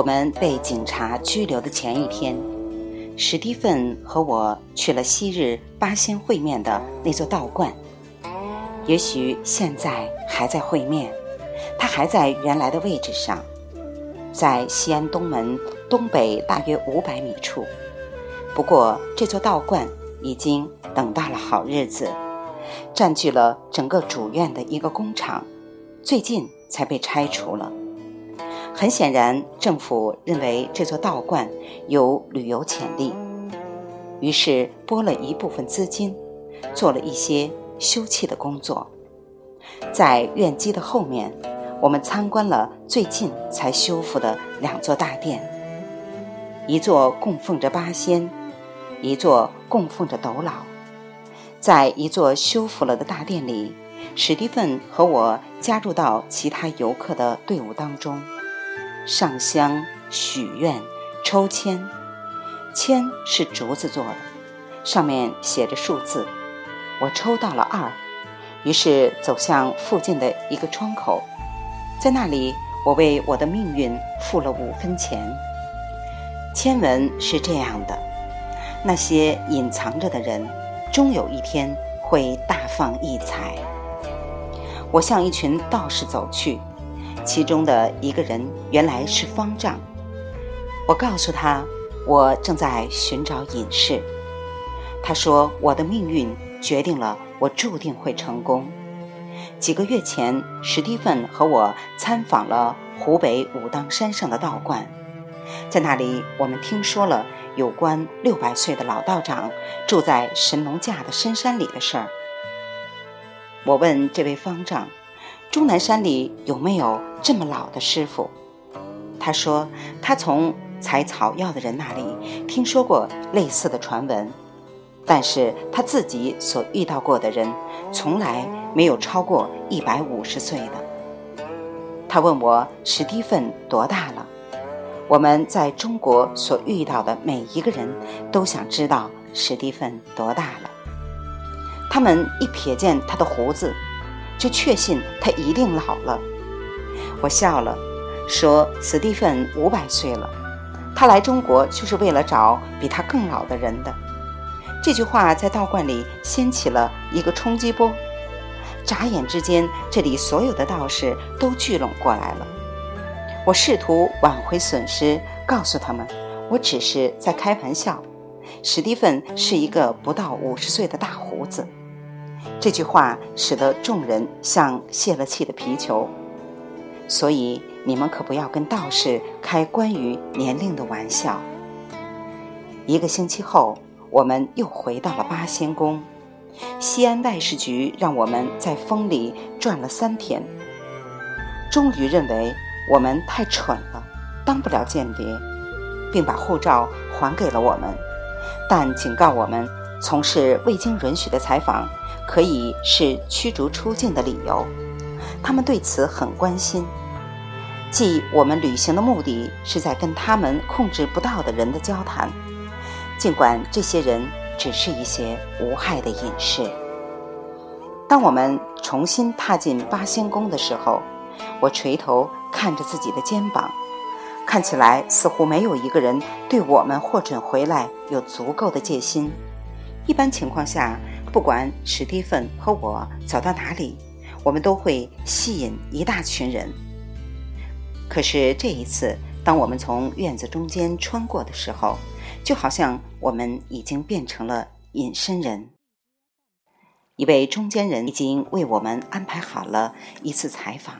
我们被警察拘留的前一天，史蒂芬和我去了昔日八仙会面的那座道观。也许现在还在会面，他还在原来的位置上，在西安东门东北大约五百米处。不过这座道观已经等到了好日子，占据了整个主院的一个工厂，最近才被拆除了。很显然，政府认为这座道观有旅游潜力，于是拨了一部分资金，做了一些修葺的工作。在院基的后面，我们参观了最近才修复的两座大殿，一座供奉着八仙，一座供奉着斗老。在一座修复了的大殿里，史蒂芬和我加入到其他游客的队伍当中。上香、许愿、抽签，签是竹子做的，上面写着数字。我抽到了二，于是走向附近的一个窗口，在那里，我为我的命运付了五分钱。签文是这样的：那些隐藏着的人，终有一天会大放异彩。我向一群道士走去。其中的一个人原来是方丈，我告诉他，我正在寻找隐士。他说，我的命运决定了我注定会成功。几个月前，史蒂芬和我参访了湖北武当山上的道观，在那里，我们听说了有关六百岁的老道长住在神农架的深山里的事儿。我问这位方丈。终南山里有没有这么老的师傅？他说他从采草药的人那里听说过类似的传闻，但是他自己所遇到过的人从来没有超过一百五十岁的。他问我史蒂芬多大了？我们在中国所遇到的每一个人都想知道史蒂芬多大了。他们一瞥见他的胡子。就确信他一定老了。我笑了，说：“史蒂芬五百岁了，他来中国就是为了找比他更老的人的。”这句话在道观里掀起了一个冲击波。眨眼之间，这里所有的道士都聚拢过来了。我试图挽回损失，告诉他们，我只是在开玩笑。史蒂芬是一个不到五十岁的大胡子。这句话使得众人像泄了气的皮球，所以你们可不要跟道士开关于年龄的玩笑。一个星期后，我们又回到了八仙宫。西安外事局让我们在风里转了三天，终于认为我们太蠢了，当不了间谍，并把护照还给了我们，但警告我们从事未经允许的采访。可以是驱逐出境的理由，他们对此很关心。即我们旅行的目的是在跟他们控制不到的人的交谈，尽管这些人只是一些无害的隐士。当我们重新踏进八仙宫的时候，我垂头看着自己的肩膀，看起来似乎没有一个人对我们获准回来有足够的戒心。一般情况下。不管史蒂芬和我走到哪里，我们都会吸引一大群人。可是这一次，当我们从院子中间穿过的时候，就好像我们已经变成了隐身人。一位中间人已经为我们安排好了一次采访，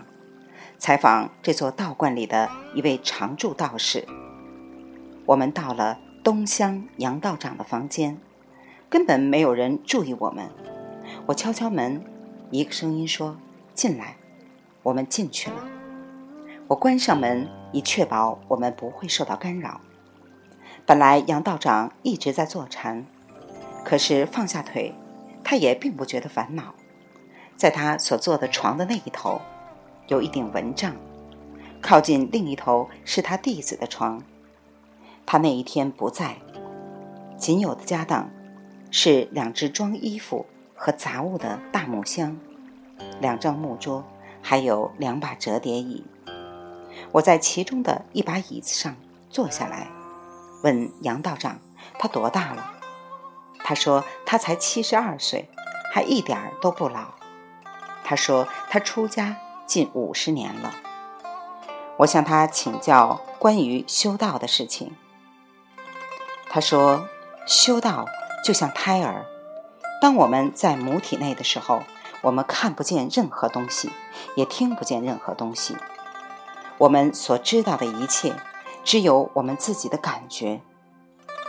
采访这座道观里的一位常驻道士。我们到了东乡杨道长的房间。根本没有人注意我们。我敲敲门，一个声音说：“进来。”我们进去了。我关上门，以确保我们不会受到干扰。本来杨道长一直在坐禅，可是放下腿，他也并不觉得烦恼。在他所坐的床的那一头，有一顶蚊帐；靠近另一头是他弟子的床。他那一天不在，仅有的家当。是两只装衣服和杂物的大木箱，两张木桌，还有两把折叠椅。我在其中的一把椅子上坐下来，问杨道长：“他多大了？”他说：“他才七十二岁，还一点儿都不老。”他说：“他出家近五十年了。”我向他请教关于修道的事情。他说：“修道就像胎儿，当我们在母体内的时候，我们看不见任何东西，也听不见任何东西。我们所知道的一切，只有我们自己的感觉。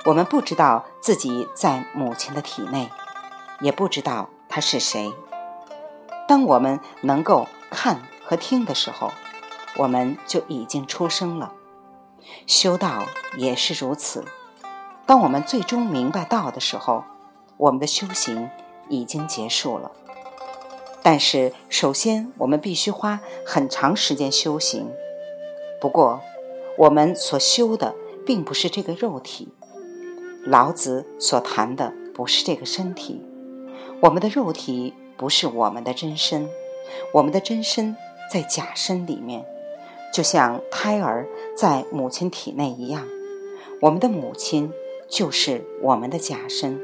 我们不知道自己在母亲的体内，也不知道他是谁。当我们能够看和听的时候，我们就已经出生了。修道也是如此。”当我们最终明白道的时候，我们的修行已经结束了。但是，首先我们必须花很长时间修行。不过，我们所修的并不是这个肉体。老子所谈的不是这个身体。我们的肉体不是我们的真身，我们的真身在假身里面，就像胎儿在母亲体内一样。我们的母亲。就是我们的假身，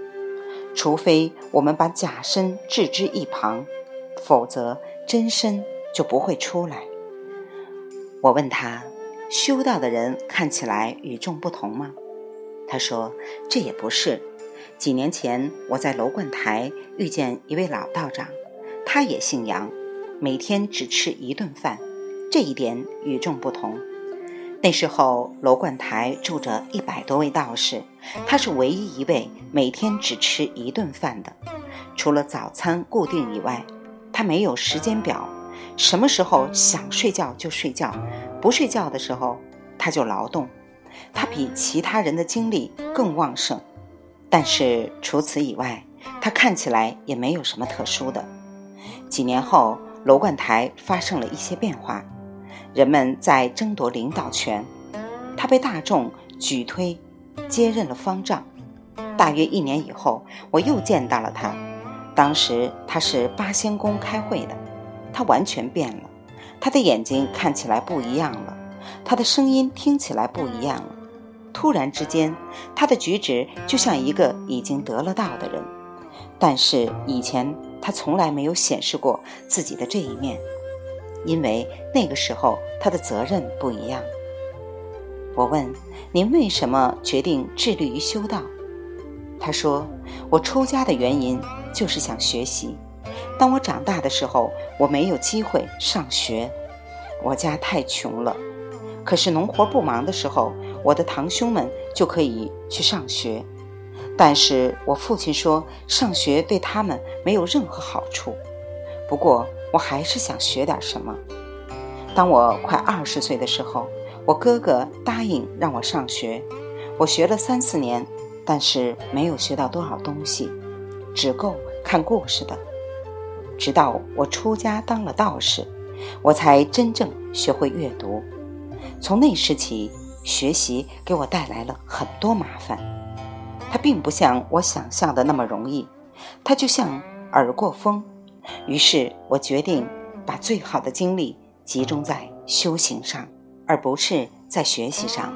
除非我们把假身置之一旁，否则真身就不会出来。我问他，修道的人看起来与众不同吗？他说，这也不是。几年前我在楼观台遇见一位老道长，他也姓杨，每天只吃一顿饭，这一点与众不同。那时候，楼观台住着一百多位道士，他是唯一一位每天只吃一顿饭的。除了早餐固定以外，他没有时间表，什么时候想睡觉就睡觉，不睡觉的时候他就劳动。他比其他人的精力更旺盛，但是除此以外，他看起来也没有什么特殊的。几年后，楼观台发生了一些变化。人们在争夺领导权，他被大众举推接任了方丈。大约一年以后，我又见到了他。当时他是八仙宫开会的，他完全变了。他的眼睛看起来不一样了，他的声音听起来不一样了。突然之间，他的举止就像一个已经得了道的人。但是以前他从来没有显示过自己的这一面。因为那个时候他的责任不一样。我问您为什么决定致力于修道？他说：“我出家的原因就是想学习。当我长大的时候，我没有机会上学，我家太穷了。可是农活不忙的时候，我的堂兄们就可以去上学。但是我父亲说，上学对他们没有任何好处。不过。”我还是想学点什么。当我快二十岁的时候，我哥哥答应让我上学。我学了三四年，但是没有学到多少东西，只够看故事的。直到我出家当了道士，我才真正学会阅读。从那时起，学习给我带来了很多麻烦。它并不像我想象的那么容易，它就像耳过风。于是我决定把最好的精力集中在修行上，而不是在学习上。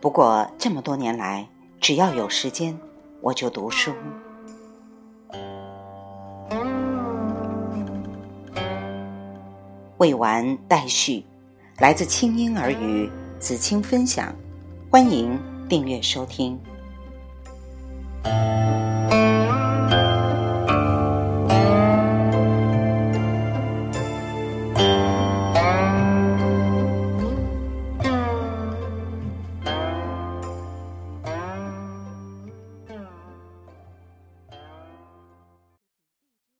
不过这么多年来，只要有时间，我就读书。未完待续，来自清音儿语子清分享，欢迎订阅收听。